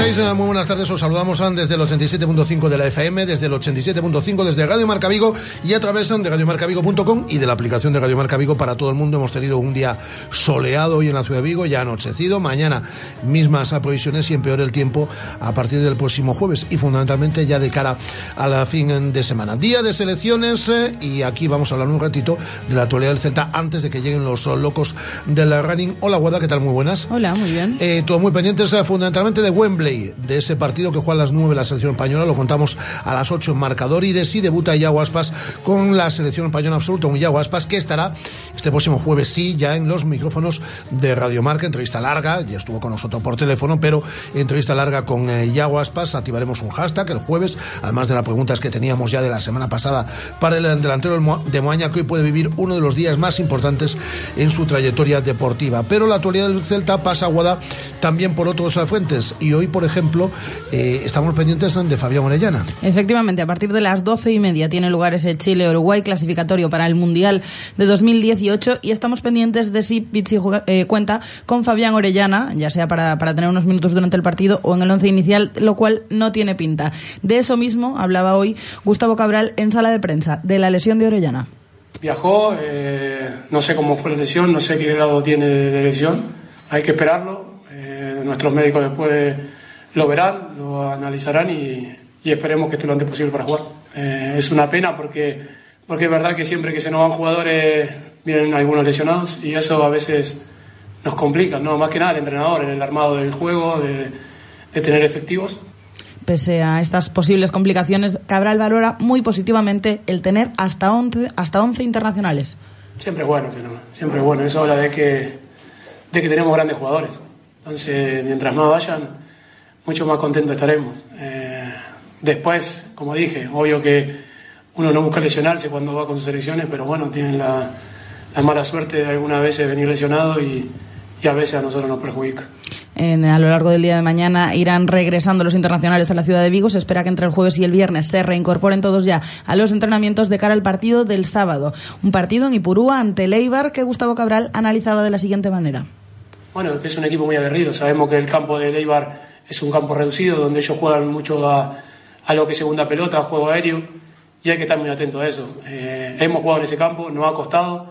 Estáis? Muy buenas tardes. Os saludamos desde el 87.5 de la FM, desde el 87.5 desde Radio Marca Vigo y a través de radiomarcavigo.com y de la aplicación de Radio Marca Vigo para todo el mundo. Hemos tenido un día soleado hoy en la ciudad de Vigo, ya anochecido. Mañana mismas provisiones y empeora el tiempo a partir del próximo jueves y fundamentalmente ya de cara a la fin de semana. Día de selecciones eh, y aquí vamos a hablar un ratito de la actualidad del Celta antes de que lleguen los locos del running. Hola, Guada, ¿qué tal? Muy buenas. Hola, muy bien. Eh, todo muy pendientes eh, fundamentalmente de Wembley, de ese partido que juega a las 9 la selección española, lo contamos a las 8 en marcador y de sí debuta Iago Aspas con la selección española absoluta, un Iago Aspas que estará este próximo jueves sí ya en los micrófonos de Radio Marca, entrevista larga, ya estuvo con nosotros por teléfono, pero entrevista larga con eh, Iago Aspas, activaremos un hashtag el jueves, además de las preguntas que teníamos ya de la semana pasada para el delantero de Moaña que hoy puede vivir uno de los días más importantes en su trayectoria deportiva. Pero la actualidad del Celta pasa aguada también por otros fuentes y hoy, por ejemplo, eh, estamos pendientes de Fabián Orellana. Efectivamente, a partir de las doce y media tiene lugar ese Chile-Uruguay clasificatorio para el Mundial de 2018 y estamos pendientes de si Pizzi eh, cuenta con Fabián Orellana, ya sea para, para tener unos minutos durante el partido o en el once inicial, lo cual no tiene pinta. De eso mismo hablaba hoy Gustavo Cabral en sala de prensa, de la lesión de Orellana. Viajó, eh, no sé cómo fue la lesión, no sé qué grado tiene de lesión, hay que esperarlo, nuestros médicos después lo verán, lo analizarán y, esperemos que esté lo antes posible para jugar. Eh, es una pena porque, porque es verdad que siempre que se nos van jugadores vienen algunos lesionados y eso a veces nos complica, ¿no? más que nada el entrenador, en el armado del juego, de, tener efectivos. Pese a estas posibles complicaciones, Cabral valora muy positivamente el tener hasta 11, hasta 11 internacionales. Siempre es bueno, siempre es bueno. Eso habla de que, de que tenemos grandes jugadores. Entonces, mientras más vayan, mucho más contentos estaremos. Eh, después, como dije, obvio que uno no busca lesionarse cuando va con sus selecciones, pero bueno, tienen la, mala suerte de algunas veces venir lesionado y, a veces a nosotros nos perjudica. a lo largo del día de mañana irán regresando los internacionales a la ciudad de Vigo. Se espera que entre el jueves y el viernes se reincorporen todos ya a los entrenamientos de cara al partido del sábado. Un partido en Ipurúa ante Leibar que Gustavo Cabral analizaba de la siguiente manera. Bueno, que es un equipo muy aguerrido. Sabemos que el campo de Leibar es un campo reducido donde ellos juegan mucho a, lo que es segunda pelota, a juego aéreo, y hay que estar muy atento a eso. Eh, hemos jugado en ese campo, nos ha costado,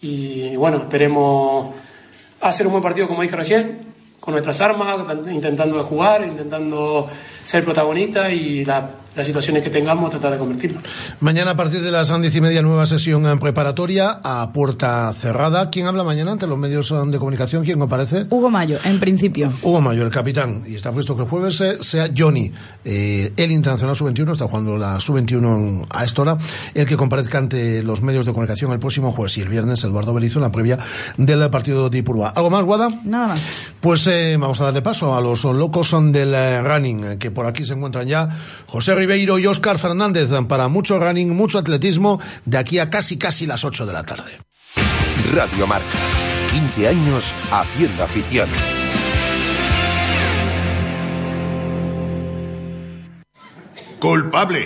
y bueno, esperemos hacer un buen partido, como dije recién, con nuestras armas, intentando jugar, intentando ser protagonista y la las situaciones que tengamos, tratar de convertirlo. Mañana a partir de las diez y media, nueva sesión en preparatoria a puerta cerrada. ¿Quién habla mañana ante los medios de comunicación? ¿Quién comparece? Hugo Mayo, en principio. Hugo Mayo, el capitán. Y está puesto que el jueves sea Johnny, eh, el internacional sub-21, está jugando la sub-21 a esta hora, el que comparezca ante los medios de comunicación el próximo jueves y el viernes Eduardo Belizo en la previa del partido de Ipurúa. ¿Algo más, Guada? Nada más. Pues eh, vamos a darle paso a los locos del eh, running, que por aquí se encuentran ya José Ribeiro y Óscar Fernández para mucho running, mucho atletismo de aquí a casi casi las 8 de la tarde. Radio Marca, 15 años haciendo afición. Culpable.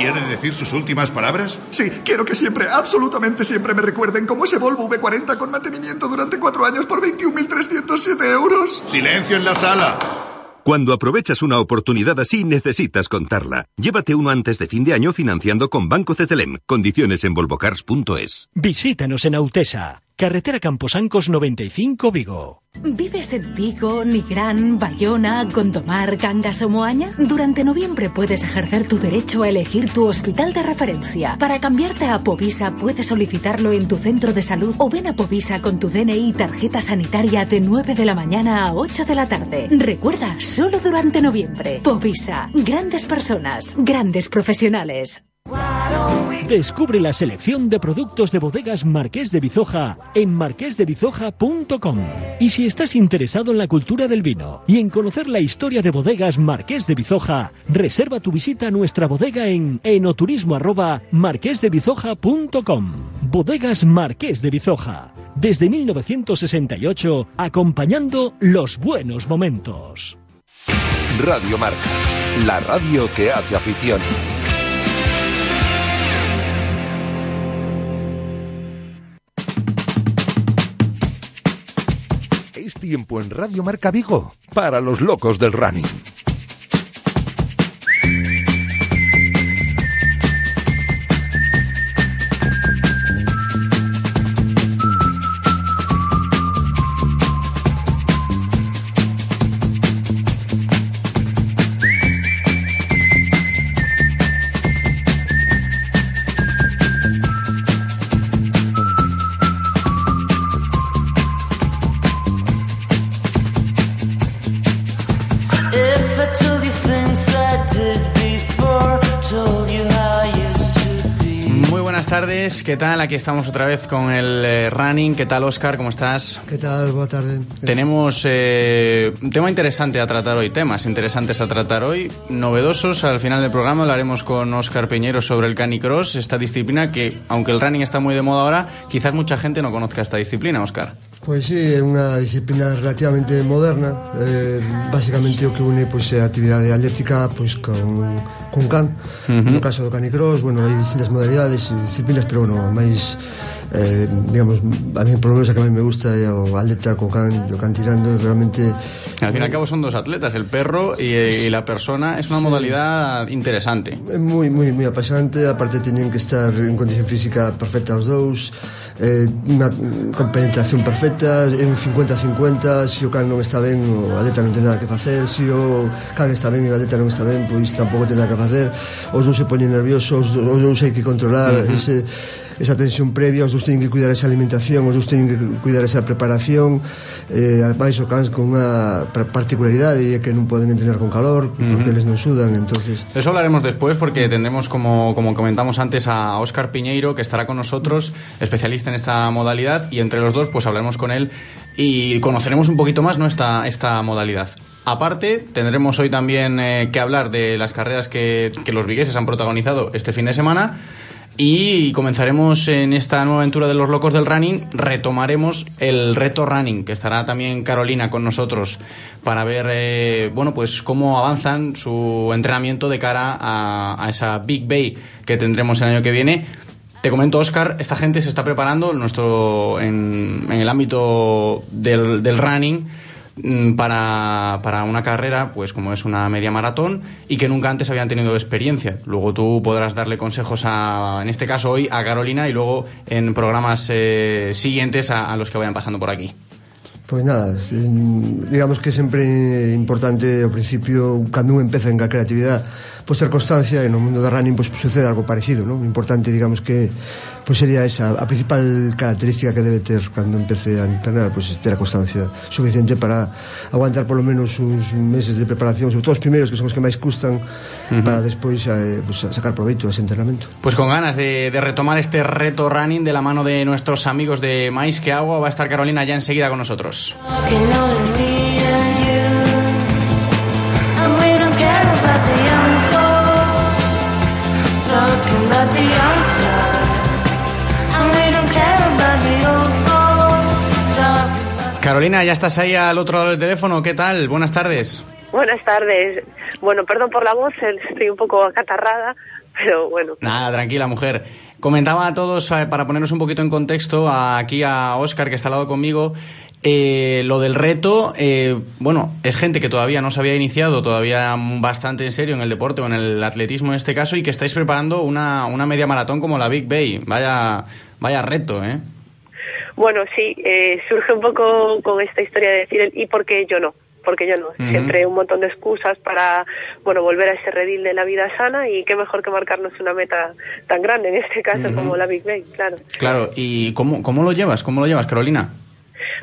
¿Quiere decir sus últimas palabras? Sí, quiero que siempre, absolutamente siempre me recuerden como ese Volvo V40 con mantenimiento durante cuatro años por 21.307 euros. Silencio en la sala. Cuando aprovechas una oportunidad así, necesitas contarla. Llévate uno antes de fin de año financiando con Banco CTLM. Condiciones en volvocars.es. Visítanos en Autesa. Carretera Camposancos 95 Vigo. ¿Vives en Vigo, Nigrán, Bayona, Gondomar, Cangas o Moaña? Durante noviembre puedes ejercer tu derecho a elegir tu hospital de referencia. Para cambiarte a Povisa puedes solicitarlo en tu centro de salud o ven a Povisa con tu DNI y tarjeta sanitaria de 9 de la mañana a 8 de la tarde. Recuerda, solo durante noviembre. Povisa, grandes personas, grandes profesionales. Descubre la selección de productos de bodegas Marqués de Bizoja en marquesdebizoja.com. Y si estás interesado en la cultura del vino y en conocer la historia de bodegas Marqués de Bizoja, reserva tu visita a nuestra bodega en enoturismo@marquesdebizoja.com. Bodegas Marqués de Bizoja, desde 1968 acompañando los buenos momentos. Radio Marca, la radio que hace afición. Tiempo en Radio Marca Vigo para los locos del running. ¿Qué tal? Aquí estamos otra vez con el eh, running. ¿Qué tal, Oscar? ¿Cómo estás? ¿Qué tal? Buenas tardes. Tenemos eh, un tema interesante a tratar hoy, temas interesantes a tratar hoy, novedosos. Al final del programa hablaremos con Oscar Peñero sobre el canicross, esta disciplina que, aunque el running está muy de moda ahora, quizás mucha gente no conozca esta disciplina, Oscar. Pois sí, é unha disciplina relativamente moderna eh, Basicamente o que une pois, é a actividade atlética pois, con, con can uh -huh. No caso do canicross, bueno, hai distintas modalidades e disciplinas Pero bueno, máis eh, digamos, a mí por lo menos a que a mí me gusta é o atleta co can, do can tirando realmente al fin y al cabo son dos atletas, el perro y, y la persona es una sí. modalidad interesante moi, moi, moi apasionante aparte teñen que estar en condición física perfecta os dous eh, unha compenetración perfecta, é un 50-50, se o can non está ben, o atleta non ten nada que facer, se o can está ben e o atleta non está ben, pois tampouco ten nada que facer, os dous se poñen nerviosos, os dous hai que controlar, uh -huh. ese esa tensión previa, os dous teñen que cuidar esa alimentación, os dous teñen que cuidar esa preparación, eh, ademais o cans con unha particularidade e que non poden entrenar con calor, porque uh -huh. eles non sudan, entonces... Eso hablaremos después porque tendremos, como, como comentamos antes, a Óscar Piñeiro, que estará con nosotros, especialista en esta modalidad, y entre los dos pues hablaremos con él y conoceremos un poquito más ¿no? esta, esta modalidad. Aparte, tendremos hoy también eh, que hablar de las carreras que, que los vigueses han protagonizado este fin de semana y comenzaremos en esta nueva aventura de los locos del running, retomaremos el reto running, que estará también Carolina con nosotros para ver eh, bueno pues cómo avanzan su entrenamiento de cara a, esa Big Bay que tendremos el año que viene. Te comento, Oscar, esta gente se está preparando nuestro, en, el ámbito del, running para, para, una carrera, pues como es una media maratón, y que nunca antes habían tenido experiencia. Luego tú podrás darle consejos a, en este caso hoy, a Carolina y luego en programas eh, siguientes a los que vayan pasando por aquí. Pois nada, digamos que sempre é importante ao principio cando un empeza en a creatividade pois ter constancia e no mundo da running pois sucede algo parecido, non? Importante, digamos que pois sería esa a principal característica que debe ter cando empece a entrenar, pois ter a constancia suficiente para aguantar polo menos uns meses de preparación, sobre todo os primeiros que son os que máis custan, uh -huh. para despois eh, pois, sacar proveito ese entrenamento. Pues con ganas de, de retomar este reto running de la mano de nuestros amigos de Mais que Agua va a estar Carolina ya enseguida con nosotros. Carolina, ya estás ahí al otro lado del teléfono. ¿Qué tal? Buenas tardes. Buenas tardes. Bueno, perdón por la voz, estoy un poco acatarrada, pero bueno. Nada, tranquila, mujer. Comentaba a todos, eh, para ponernos un poquito en contexto, aquí a Oscar, que está al lado conmigo, eh, lo del reto, eh, bueno, es gente que todavía no se había iniciado, todavía bastante en serio en el deporte o en el atletismo en este caso, y que estáis preparando una, una media maratón como la Big Bay. Vaya, vaya reto, ¿eh? Bueno, sí, eh, surge un poco con esta historia de decir, ¿y por qué yo no? porque yo no, uh -huh. siempre un montón de excusas para, bueno, volver a ese redil de la vida sana y qué mejor que marcarnos una meta tan grande, en este caso uh -huh. como la Big Bang, claro. Claro, ¿y cómo, cómo lo llevas? ¿Cómo lo llevas, Carolina?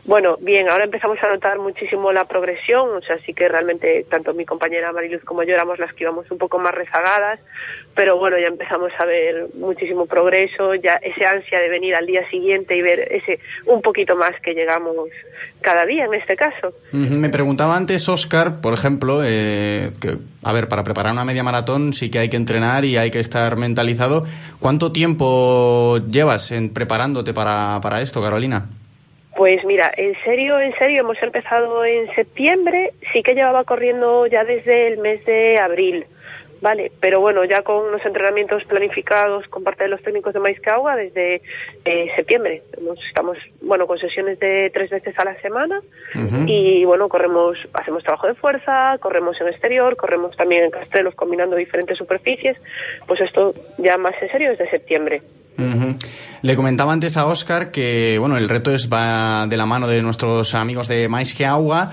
Bueno, bien, ahora empezamos a notar muchísimo la progresión, o sea, sí que realmente tanto mi compañera Mariluz como yo éramos las que íbamos un poco más rezagadas, pero bueno, ya empezamos a ver muchísimo progreso, ya ese ansia de venir al día siguiente y ver ese un poquito más que llegamos cada día en este caso. Me preguntaba antes, Oscar, por ejemplo, eh, que, a ver, para preparar una media maratón sí que hay que entrenar y hay que estar mentalizado. ¿Cuánto tiempo llevas en preparándote para, para esto, Carolina? Pues mira, en serio, en serio, hemos empezado en septiembre, sí que llevaba corriendo ya desde el mes de abril, Vale, pero bueno, ya con unos entrenamientos planificados con parte de los técnicos de Maizcagua desde eh, septiembre. Estamos, bueno, con sesiones de tres veces a la semana y bueno, corremos, hacemos trabajo de fuerza, corremos en exterior, corremos también en castrelos combinando diferentes superficies. Pues esto ya más en serio desde septiembre. Le comentaba antes a Oscar que bueno el reto es va de la mano de nuestros amigos de Mais que Agua,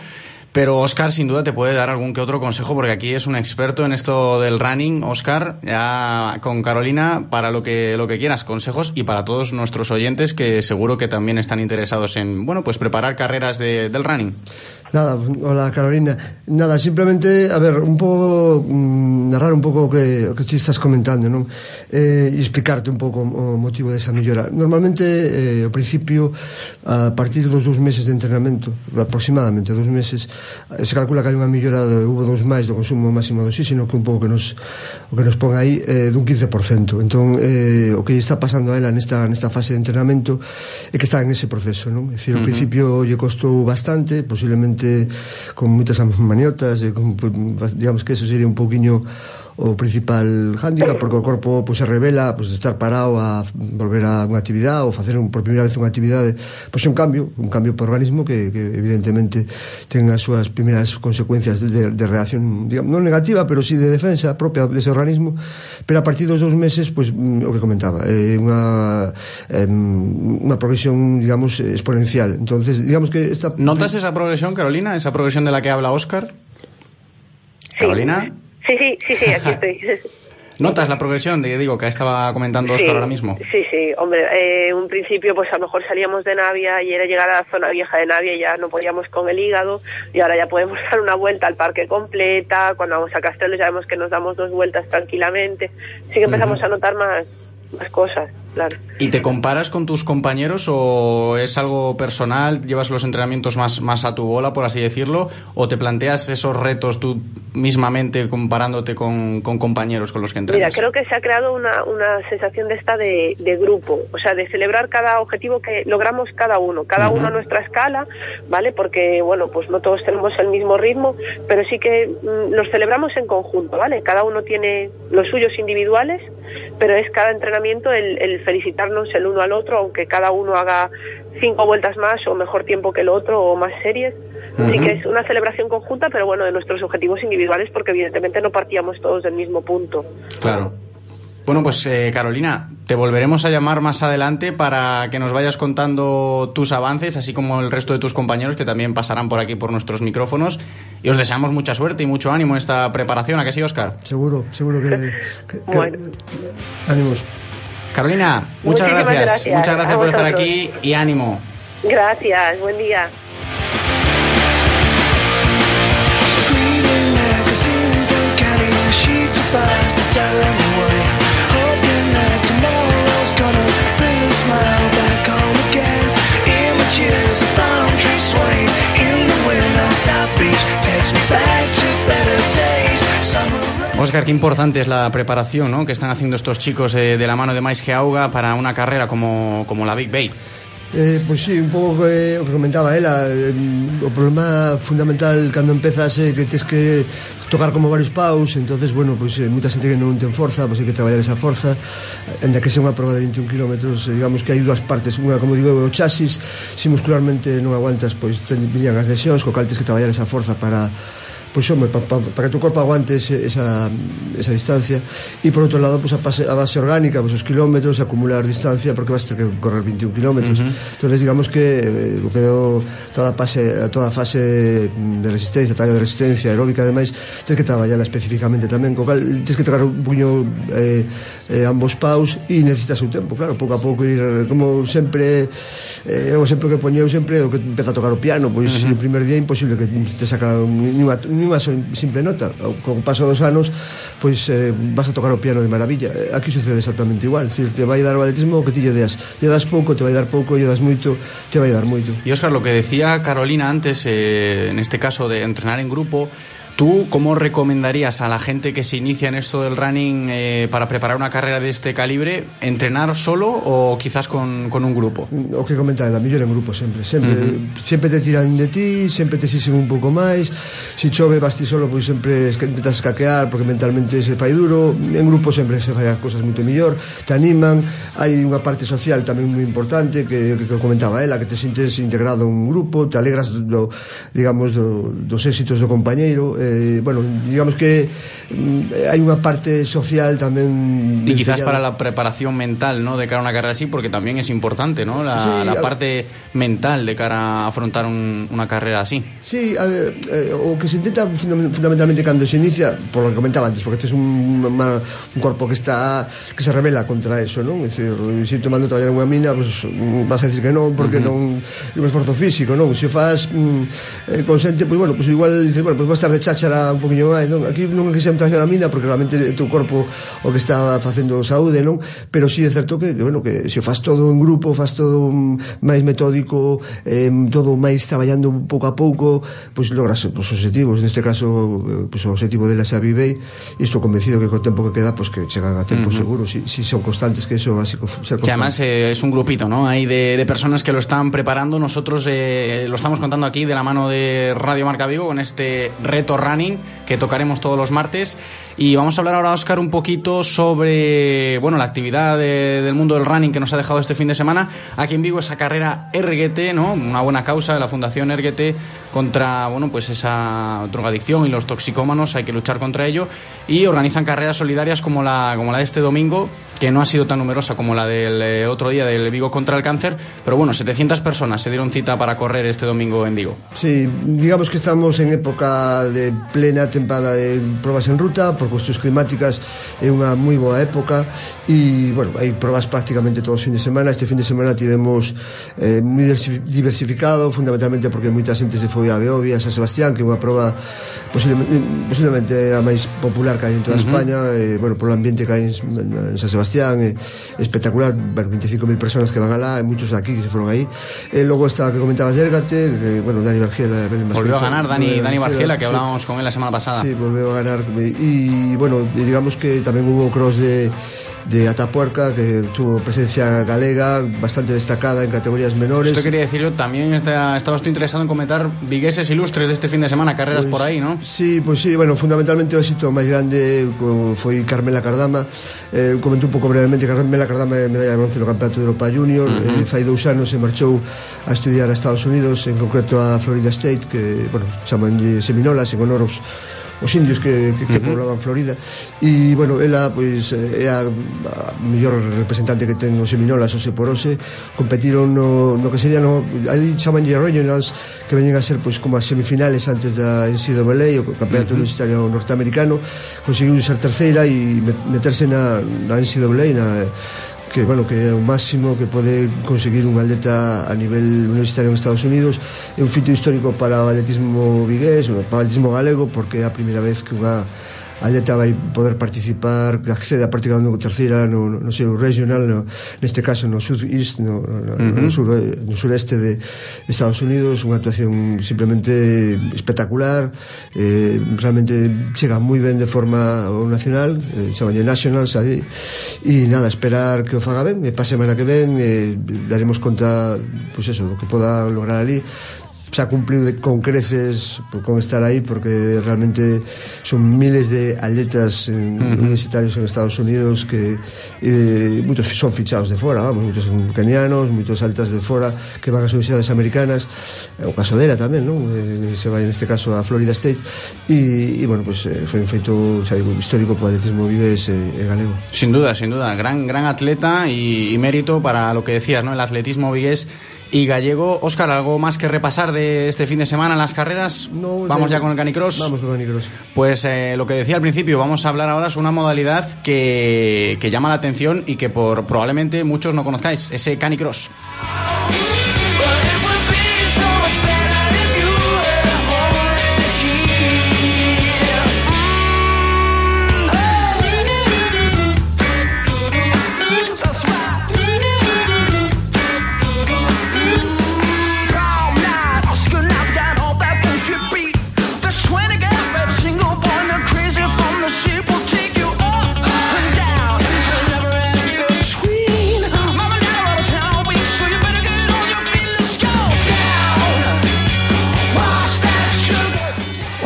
pero Oscar sin duda te puede dar algún que otro consejo porque aquí es un experto en esto del running. Oscar, ya con Carolina para lo que lo que quieras, consejos y para todos nuestros oyentes que seguro que también están interesados en bueno pues preparar carreras de- del running. Nada, hola Carolina. Nada, simplemente, a ver, un pouco mm, narrar un pouco o que, o que ti estás comentando, non? Eh, e explicarte un pouco mm, o motivo desa mellora. Normalmente, eh, ao principio, a partir dos dous meses de entrenamento, aproximadamente dous meses, se calcula que hai unha mellora de hubo dous máis do consumo máximo de oxígeno que un pouco que nos, o que nos pon aí eh, dun 15%. Entón, eh, o que está pasando a ela nesta, nesta fase de entrenamento é que está en ese proceso, non? É dicir, ao uh -huh. principio lle costou bastante, posiblemente xente con moitas maniotas e con, digamos que eso sería un pouquiño o principal hándicap porque o corpo pois, se revela pois, estar parado a volver a unha actividade ou facer un, por primeira vez unha actividade pois é un cambio, un cambio para o organismo que, que evidentemente ten as súas primeiras consecuencias de, de reacción digamos, non negativa, pero sí de defensa propia dese organismo, pero a partir dos dous meses pois, mm, o que comentaba é eh, unha, eh, unha progresión digamos, exponencial entonces digamos que esta... Notas esa progresión, Carolina? Esa progresión de la que habla Óscar? Carolina? Sí. Sí, sí, sí, aquí estoy. ¿notas la progresión de digo que estaba comentando Oscar Sí, ahora mismo? Sí, sí, hombre, eh, un principio pues a lo mejor salíamos de Navia y era llegar a la zona vieja de Navia y ya no podíamos con el hígado y ahora ya podemos dar una vuelta al parque completa, cuando vamos a Castello ya vemos que nos damos dos vueltas tranquilamente, sí que empezamos a notar más, más cosas, claro. ¿Y te comparas con tus compañeros o es algo personal? ¿Llevas los entrenamientos más, más a tu bola, por así decirlo? ¿O te planteas esos retos tú mismamente comparándote con, con compañeros con los que Mira, entrenas? creo que se ha creado una, una sensación de esta de, de grupo, o sea, de celebrar cada objetivo que logramos cada uno, cada Ujú. uno a nuestra escala, ¿vale? Porque, bueno, pues no todos tenemos el mismo ritmo, pero sí que mm, los celebramos en conjunto, ¿vale? Cada uno tiene los suyos individuales, pero es cada entrenamiento el, el felicitarnos el uno al otro, aunque cada uno haga cinco vueltas más o mejor tiempo que el otro o más series. Así Ujú. que es una celebración conjunta, pero bueno, de nuestros objetivos individuales, porque evidentemente no partíamos todos del mismo punto. Claro. Bueno, pues eh, Carolina, te volveremos a llamar más adelante para que nos vayas contando tus avances, así como el resto de tus compañeros que también pasarán por aquí por nuestros micrófonos. Y os deseamos mucha suerte y mucho ánimo en esta preparación. ¿A que sí, Oscar? seguro, seguro que, que- que- ánimos Carolina, muchas Muchísimas gracias. gracias. Muchas gracias A por estar aquí y ánimo. Gracias, buen día. South Beach takes me back to Oscar, qué importante es la preparación ¿no? que están haciendo estos chicos eh, de la mano de Maisque Auga para una carrera como, como la Big Bay. Eh, pois pues sí, un pouco que eh, o que comentaba ela ah, eh, O problema fundamental cando empezas é eh, que tens que tocar como varios paus entonces bueno, pois pues, eh, moita xente que non ten forza pois pues, hai que traballar esa forza Enda que sea unha prova de 21 km eh, Digamos que hai dúas partes Unha, como digo, o chasis si muscularmente non aguantas Pois ten, as lesións Co cal tens que traballar esa forza para pois home, para pa, para que tu corpo aguante ese, esa, esa distancia e por outro lado, pois a, base, a base orgánica pois, os kilómetros, acumular distancia porque vas ter que correr 21 kilómetros uh -huh. entonces digamos que eh, creo toda fase, toda fase de resistencia, talla de resistencia aeróbica ademais, tens que traballarla especificamente tamén, co cal, tens que tragar un puño eh, eh, ambos paus e necesitas o tempo, claro, pouco a pouco ir como sempre eh, o sempre que poñeu sempre o que empeza a tocar o piano, pois uh -huh. no primer día é imposible que te saca unha, ni unha simple nota. Con o paso dos anos pois eh, vas a tocar o piano de maravilla. Eh, aquí sucede exactamente igual. Si te vai dar o atletismo o que ti lle deas. Lle das pouco, te vai dar pouco lle das moito, te vai dar moito. E Óscar, lo que decía Carolina antes eh, en este caso de entrenar en grupo ¿Tú cómo recomendarías a la gente que se inicia en esto del running eh, para preparar una carrera de este calibre, entrenar solo o quizás con, con un grupo? O que comentar, a mí en grupo sempre, sempre, uh -huh. sempre te tiran de ti, sempre te sisen un pouco máis, se si chove vas ti solo, pois sempre intentas escaquear porque mentalmente se fai duro, en grupo sempre se fai as cousas moito mellor, te animan, hai unha parte social tamén moi importante que, que, que comentaba ela, que te sintes integrado en un grupo, te alegras do, digamos do, dos éxitos do compañeiro, eh, bueno, digamos que mm, hai unha parte social tamén Y quizás para la preparación mental, ¿no? De cara a una carrera así, porque también es importante, ¿no? La, Sí, la parte mental de cara a afrontar un- una carrera así. Sí, a ver, eh, o que se intenta fundam- fundamentalmente cando se inicia, por lo que comentaba antes, porque este es un, un corpo que está que se revela contra eso, non? É dicir, se te mando a traballar unha mina, pues, mm, vas a decir que non, porque non é un esforzo físico, non? Se faz mm, eh, consente, pois bueno, pues igual dices, bueno, pues vas a estar de tachará un poquinho máis, non? Aquí non é que se me a mina porque realmente é teu corpo o que está facendo saúde, non? Pero si sí é certo que, que bueno, que se faz todo en grupo, faz todo máis metódico, eh, todo máis traballando pouco a pouco, pois pues, logras os objetivos, neste caso pues, o objetivo dela xa vivei, e estou convencido que co tempo que queda, pois pues, que chegan a tempo uh -huh. seguro, si, si son constantes, que eso é básico. Ser que además eh, es un grupito, ¿no? Hay de, de personas que lo están preparando, nosotros eh, lo estamos contando aquí de la mano de Radio Marca Vigo, con este reto running que tocaremos todos los martes. Y vamos a hablar ahora, Oscar, un poquito sobre bueno la actividad de- del mundo del running que nos ha dejado este fin de semana. Aquí en Vigo esa carrera RGT, ¿no? Una buena causa de la Fundación RGT contra bueno pues esa drogadicción y los toxicómanos. Hay que luchar contra ello. Y organizan carreras solidarias como la, como la de este domingo, que no ha sido tan numerosa como la del eh, otro día del Vigo contra el cáncer. Pero bueno, 700 personas se dieron cita para correr este domingo en Vigo. Sí, digamos que estamos en época de plena tempada de probas en ruta, por cuestións climáticas é unha moi boa época e, bueno, hai probas prácticamente todos os fin de semana este fin de semana tivemos eh, moi diversi- diversificado, fundamentalmente porque moita xente se foi a Beovia, a San Sebastián que é unha proba posiblemente, posiblemente a máis popular que hai en toda Ujú. España eh, bueno, polo ambiente que hai en, en San Sebastián é espectacular, bueno, 25.000 personas que van alá, e muchos de aquí que se foron aí e logo está que comentabas Zérgate que, bueno, Dani Bargiela Volvió a ganar Dani, Dani Bargiela, que sí. hablábamos con él la semana pasada. Sí, volveu a ganar e, bueno, digamos que tamén hubo cross de de Atapuerca que tuvo presencia galega bastante destacada en categorías menores. Esto quería decir yo, también está, estaba estoy interesado en comentar vigueses ilustres de este fin de semana, carreras Pois, por ahí, ¿no? Sí, pois sí, bueno, fundamentalmente o éxito máis grande foi Carmela Cardama. Eh, comento un pouco brevemente Carmela Cardama é medalla de bronce no Campeonato de Europa Junior. Eh, fai dous anos se marchou a estudiar a Estados Unidos en concreto a Florida State que, bueno, chamanlle Seminolas en honor aos os indios que, que, que uh -huh. poblaban Florida e, bueno, ela, pois, é a, a mellor representante que ten os Seminolas, o Seporose competiron no, no que sería no, ali chamanlle Regionals que veñen a ser, pois, como as semifinales antes da NCAA, o campeonato uh -huh. universitario norteamericano, conseguiu ser terceira e meterse na, na NCAA na, que bueno que é o máximo que pode conseguir un atleta a nivel universitario en Estados Unidos. É un fito histórico para o atletismo vigués para o atletismo galego porque é a primeira vez que unha Aldeta vai poder participar accede a prácticamente terceira no, no seu regional no, neste caso no Southeast no, no, uh -huh. no, sur, no sureste de Estados Unidos unha actuación simplemente espectacular eh, realmente chega moi ben de forma nacional eh, chamalle Nationals ali, e nada, esperar que o faga ben e pa semana que ven eh, daremos conta pois pues eso, do que poda lograr ali xa cumpliu de, con creces por- con estar aí porque realmente son miles de atletas Ujú. universitarios en Estados Unidos que eh, moitos son fichados de fora vamos, moitos son kenianos, moitos altas de fora que van ás universidades americanas eh, o caso dela tamén non? Eh, se vai neste caso a Florida State e, e bueno, pues, eh, foi un feito xa digo, histórico para o atletismo e, e galego Sin duda, sin duda. Gran, gran atleta y, y mérito para lo que decías, ¿no? El atletismo vigués y gallego. Óscar, ¿algo más que repasar de este fin de semana en las carreras? vamos ya con el canicross. Vamos con el canicross. Pues eh, lo que decía al principio, vamos a hablar ahora sobre una modalidad que, que llama la atención y que por probablemente muchos no conozcáis, ese canicross.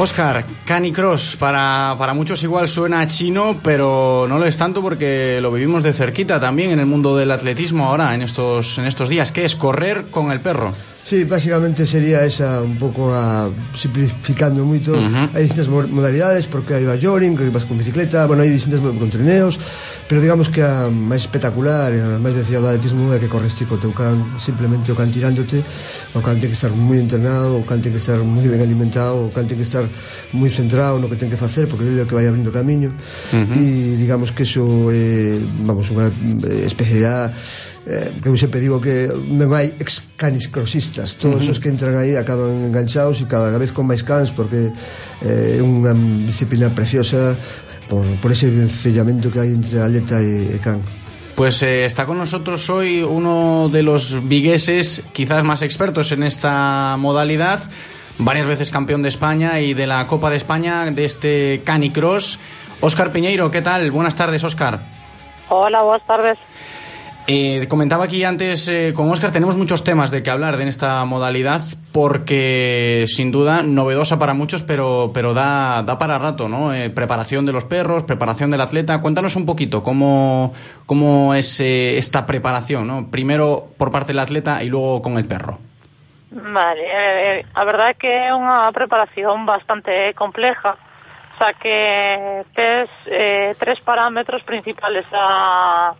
Oscar, Canicross, para, para muchos igual suena chino, pero no lo es tanto porque lo vivimos de cerquita también en el mundo del atletismo ahora, en estos, en estos días. ¿Qué es? Correr con el perro. Sí, básicamente sería esa un pouco a simplificando moito. Uh -huh. Hai distintas modalidades porque hai bajoring, que vas con bicicleta, bueno, hai distintas con trineos, pero digamos que a máis espectacular a máis vencida do atletismo é que corres ti co teu can, simplemente o can tirándote, o can ten que estar moi entrenado, o can ten que estar moi ben alimentado, o can ten que estar moi centrado no que ten que facer porque é o que vai abrindo camiño. Uh -huh. E digamos que eso é, vamos, unha especialidade eh, que eu sempre digo que non hai ex canis crossistas todos uh -huh. os que entran aí acaban enganchados e cada vez con máis cans porque eh, é unha disciplina preciosa por, por ese vencellamento que hai entre atleta e, e can Pues eh, está con nosotros hoy uno de los vigueses quizás más expertos en esta modalidad, varias veces campeón de España y de la Copa de España de este Canicross. Óscar Piñeiro, ¿qué tal? Buenas tardes, Óscar. Hola, buenas tardes. Eh, comentaba aquí antes eh, con Oscar, tenemos muchos temas de que hablar de esta modalidad porque sin duda novedosa para muchos, pero, pero da, da para rato, ¿no? Eh, preparación de los perros, preparación del atleta. Cuéntanos un poquito cómo, cómo es eh, esta preparación, ¿no? Primero por parte del atleta y luego con el perro. Vale, a verdade é que é unha preparación bastante compleja, xa que tes eh, tres parámetros principales a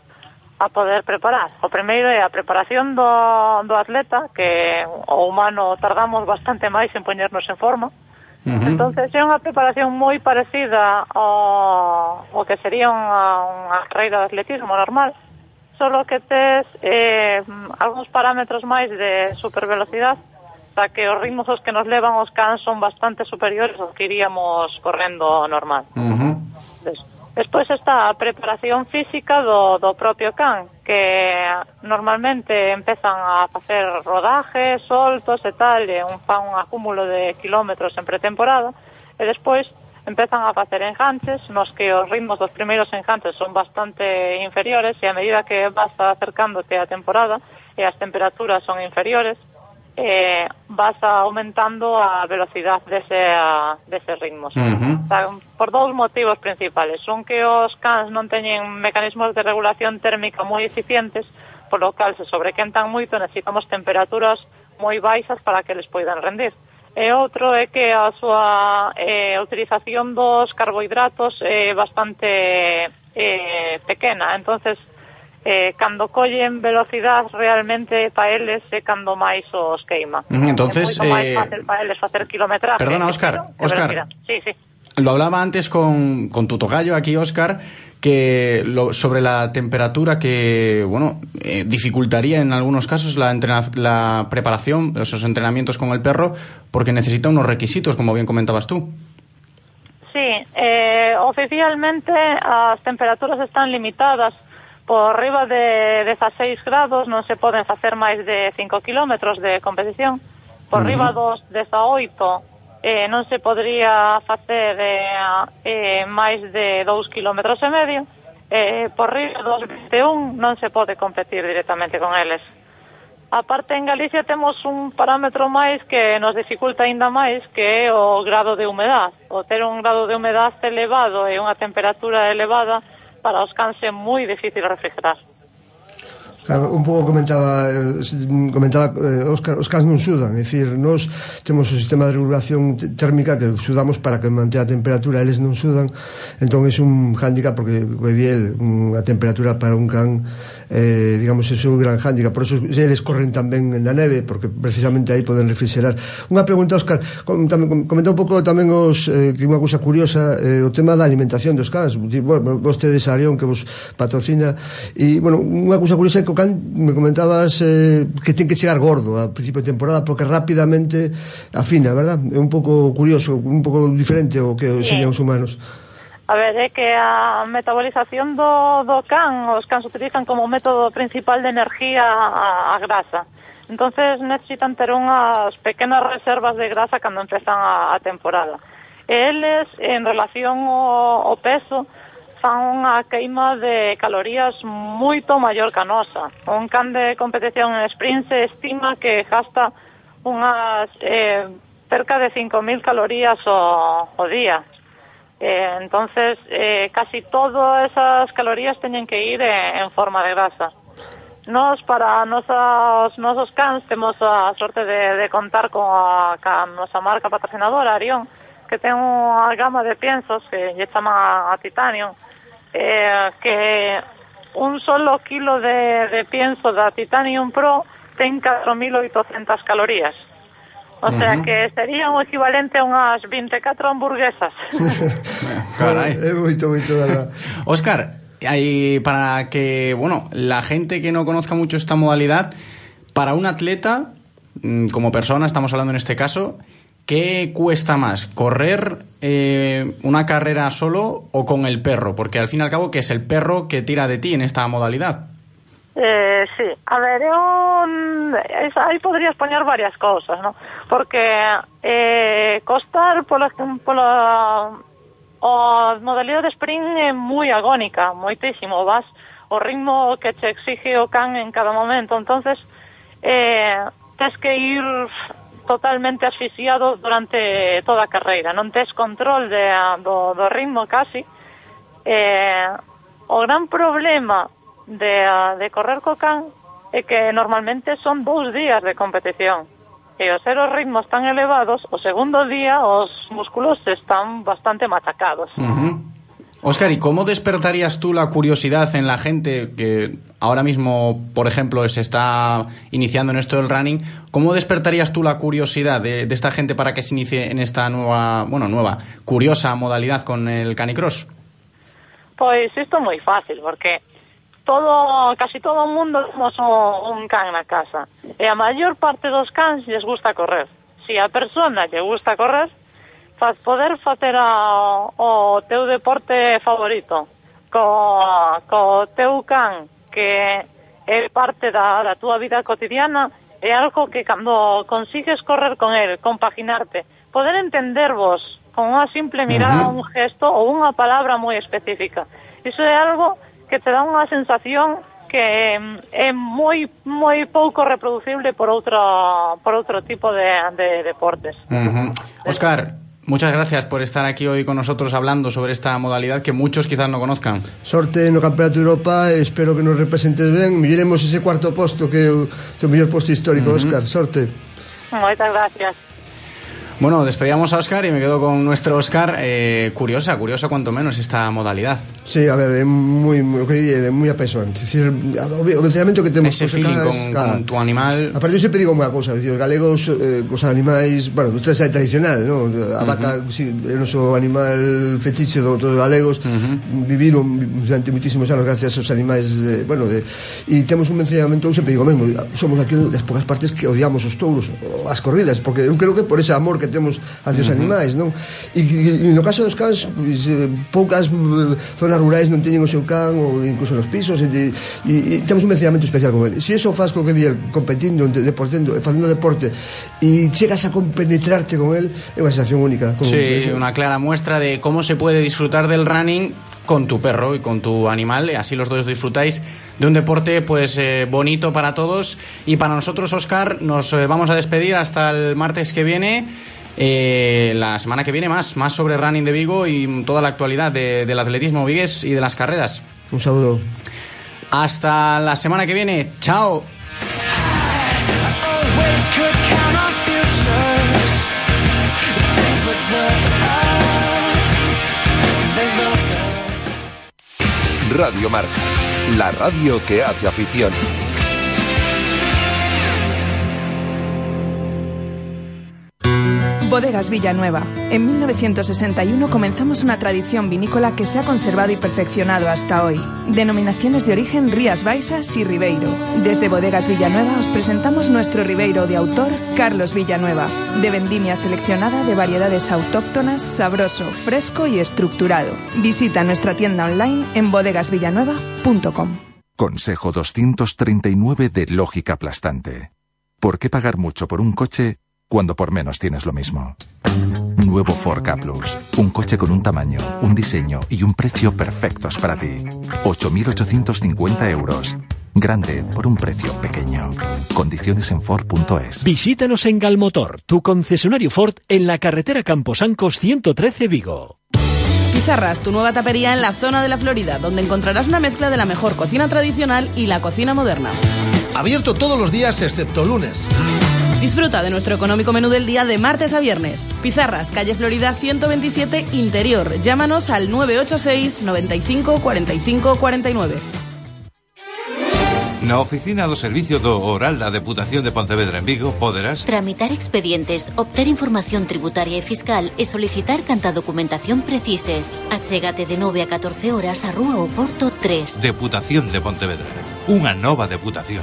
a poder preparar. O primeiro é a preparación do, do atleta, que o humano tardamos bastante máis en poñernos en forma. Uh -huh. entonces é unha preparación moi parecida ao, ao que sería unha, unha carreira de atletismo normal, solo que tes eh, algúns parámetros máis de supervelocidade, xa que os ritmos os que nos levan os cans son bastante superiores aos que iríamos correndo normal. Uh -huh. Entonces, Despois está a preparación física do, do propio can, que normalmente empezan a facer rodajes, soltos e tal, e un, fan un acúmulo de kilómetros en pretemporada, e despois empezan a facer enganches, nos que os ritmos dos primeiros enganches son bastante inferiores, e a medida que vas acercándote á temporada e as temperaturas son inferiores, eh, vas aumentando a velocidade dese, a, dese ritmos. Uh -huh. o sea, por dous motivos principales. Un que os cans non teñen mecanismos de regulación térmica moi eficientes, polo cal se sobrequentan moito, necesitamos temperaturas moi baixas para que les poidan rendir. E outro é que a súa eh, utilización dos carbohidratos é eh, bastante eh, pequena, entonces eh, cando collen velocidade realmente pa eles é cando máis os queima. Entonces, é moito máis eh, fácil pa eles facer kilometraje. Perdona, Óscar, Óscar. Sí, sí. Lo hablaba antes con, con tu tocayo aquí, Óscar, que lo, sobre la temperatura que, bueno, eh, dificultaría en algunos casos la, entrena, la preparación, esos entrenamientos con el perro, porque necesita unos requisitos, como bien comentabas tú. Sí, eh, oficialmente as temperaturas están limitadas por riba de 16 grados non se poden facer máis de 5 kilómetros de competición. Por uh riba dos 18 eh, non se podría facer eh, eh, máis de 2 kilómetros e medio. Eh, por riba dos 21 non se pode competir directamente con eles. Aparte, en Galicia temos un parámetro máis que nos dificulta aínda máis que é o grado de humedad. O ter un grado de humedad elevado e unha temperatura elevada para os cans é moi difícil refrigerar. Claro, un pouco comentaba eh, comentaba eh, Óscar, os cas non sudan, é dicir, nós temos o sistema de regulación térmica que sudamos para que mantea a temperatura, eles non sudan, entón é un hándicap porque bebiel unha temperatura para un can eh, digamos, é un gran hándicap, por eso eles corren tamén na neve, porque precisamente aí poden refrigerar. Unha pregunta, Óscar, com, tamén, comenta un pouco tamén os eh, que unha cousa curiosa, eh, o tema da alimentación dos cans, bueno, vostedes a Arión que vos patrocina, e, bueno, unha cousa curiosa é que Can, me comentabas eh, que ten que chegar gordo a principio de temporada porque rapidamente afina, verdad? É un pouco curioso, un pouco diferente o que serían os humanos. A ver, é que a metabolización do, do can, os cans utilizan como método principal de energía a, a grasa. entonces necesitan ter unhas pequenas reservas de grasa cando empezan a, a temporada. E eles, en relación ao, ao peso, fan unha queima de calorías moito maior que a nosa. Un can de competición en sprint se estima que gasta unhas eh, cerca de 5.000 calorías o, o día. Eh, entonces, eh, casi todas esas calorías teñen que ir en, en forma de grasa. Nos, para nosos, nosos cans, temos a sorte de, de contar con a, ca nosa marca patrocinadora, Arión, que ten unha gama de piensos que lle chama a, a Titanium, eh, que un solo kilo de, de pienso da Titanium Pro ten 4.800 calorías. O sea Ujú. que sería o equivalente a unhas 24 hamburguesas. Carai. É moito, moito, de verdad. Oscar, hay, para que, bueno, la gente que no conozca mucho esta modalidad, para un atleta, mm, como persona, estamos hablando en este caso, ¿Qué cuesta más? ¿Correr eh, una carrera solo o con el perro? Porque al fin y al cabo, que es el perro que tira de ti en esta modalidad? Eh, sí, a ver, un, mm, es, ahí podrías poner varias cosas, ¿no? Porque eh, costar por la, por la o modalidade de sprint é moi agónica, moitísimo, vas o ritmo que te exige o can en cada momento, entonces eh, tens que ir totalmente asfixiado durante toda a carreira. Non tes control de, do, do ritmo casi. Eh, o gran problema de, de correr co can é que normalmente son dous días de competición. E ao ser os ritmos tan elevados, o segundo día os músculos están bastante machacados. Uh -huh. Oscar, ¿y cómo despertarías tú la curiosidad en la gente que ahora mismo, por ejemplo, se está iniciando en esto del running, ¿cómo despertarías tú la curiosidad de, de esta gente para que se inicie en esta nueva, bueno, nueva, curiosa modalidad con el canicross? Pues esto es muy fácil, porque todo, casi todo el mundo tenemos un can na casa. E a maior parte dos cans les gusta correr. Si a persona lle gusta correr, faz poder facer a, ah, o teu deporte favorito co, co teu can que é parte da, da túa vida cotidiana, é algo que cando consigues correr con el, compaginarte, poder entendervos con unha simple mirada, uh -huh. un gesto ou unha palabra moi específica. Iso é algo que te dá unha sensación que mm, é moi moi pouco reproducible por outro por outro tipo de, de deportes. Uh -huh. Oscar, muchas gracias por estar aquí hoy con nosotros hablando sobre esta modalidad que muchos quizás no conozcan. Sorte no Campeonato de Europa, espero que nos representes ben. Miremos ese cuarto posto que é o teu mellor posto histórico, Ujú. Óscar. Sorte. Moitas gracias. Bueno, despedíamos a Oscar y me quedo con nuestro Oscar. eh, curiosa, curiosa cuanto menos esta modalidad. Sí, a ver, é moi, moi, o que di, é moi apesoante. Dicir, o o vencemento que temos Ese feeling cans, con, claro. con tu animal. Aparte, eu sempre digo unha cousa, dicir, os galegos, eh, cos animais, bueno, dos tres é tradicional, no? A vaca, sí, é o noso animal fetiche do todos os galegos, viviron durante muitísimos anos gracias aos animais, eh, bueno, de, e temos un vencemento, eu sempre digo o mesmo, somos aquí das poucas partes que odiamos os touros, as corridas, porque eu creo que por ese amor que temos hacia os animais, non? E, e, e no caso dos cans, pois, eh, poucas eh, zonas rurais non teñen o seu can, ou incluso nos pisos, e, e, e temos un vencillamento especial con ele. Se iso faz co que di competindo, deportendo, facendo deporte, e chegas a compenetrarte con el, é unha sensación única. Con, Sí, una clara muestra de cómo se puede disfrutar del running con tu perro y con tu animal, así los dos disfrutáis de un deporte pues eh, bonito para todos y para nosotros Oscar nos eh, vamos a despedir hasta el martes que viene Eh, la semana que viene más más sobre running de Vigo y toda la actualidad de- del atletismo vigués y de las carreras Un saludo hasta la semana que viene chao. Radio Marca, la radio que hace afición. Bodegas Villanueva. En 1961 comenzamos una tradición vinícola que se ha conservado y perfeccionado hasta hoy. Denominaciones de origen Rías Baixas y Ribeiro. Desde Bodegas Villanueva os presentamos nuestro Ribeiro de autor Carlos Villanueva, de vendimia seleccionada de variedades autóctonas, sabroso, fresco y estructurado. Visita nuestra tienda online en bodegasvillanueva.com. Consejo 239 de lógica aplastante. ¿Por qué pagar mucho por un coche cuando por menos tienes lo mismo? Nuevo Ford Ka Plus. Un coche con un tamaño, un diseño y un precio perfectos para ti. 8.850 euros. Grande por un precio pequeño. Condiciones en Ford.es. Visítanos en Galmotor, tu concesionario Ford en la carretera Camposancos 113 Vigo. Pizarras, tu nueva tapería en la zona de la Florida, donde encontrarás una mezcla de la mejor cocina tradicional y la cocina moderna. Abierto todos los días excepto lunes. Disfruta de nuestro económico menú del día de martes a viernes. Pizarras, calle Florida 127, Interior. Llámanos al 986 95 45 49. Na oficina do Servicio do Oral da Deputación de Pontevedra en Vigo poderás Tramitar expedientes, obter información tributaria e fiscal e solicitar canta documentación precises. Achégate de 9 a 14 horas a Rúa Oporto 3. Deputación de Pontevedra. Unha nova deputación.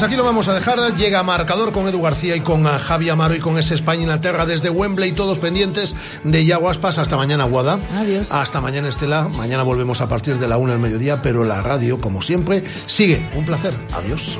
Pues aquí lo vamos a dejar. Llega marcador con Edu García y con ah, Javi Amaro y con ese España-Inglaterra desde Wembley, todos pendientes de Iago Aspas. Hasta mañana, Guada. Adiós. Hasta mañana, Estela. Mañana volvemos a partir de la una del mediodía, pero la radio, como siempre, sigue. Un placer. Adiós.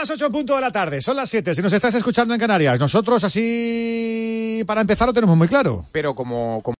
Las 8 en punto de la tarde, son las 7. Si nos estás escuchando en Canarias, nosotros así para empezar lo tenemos muy claro. Pero como, como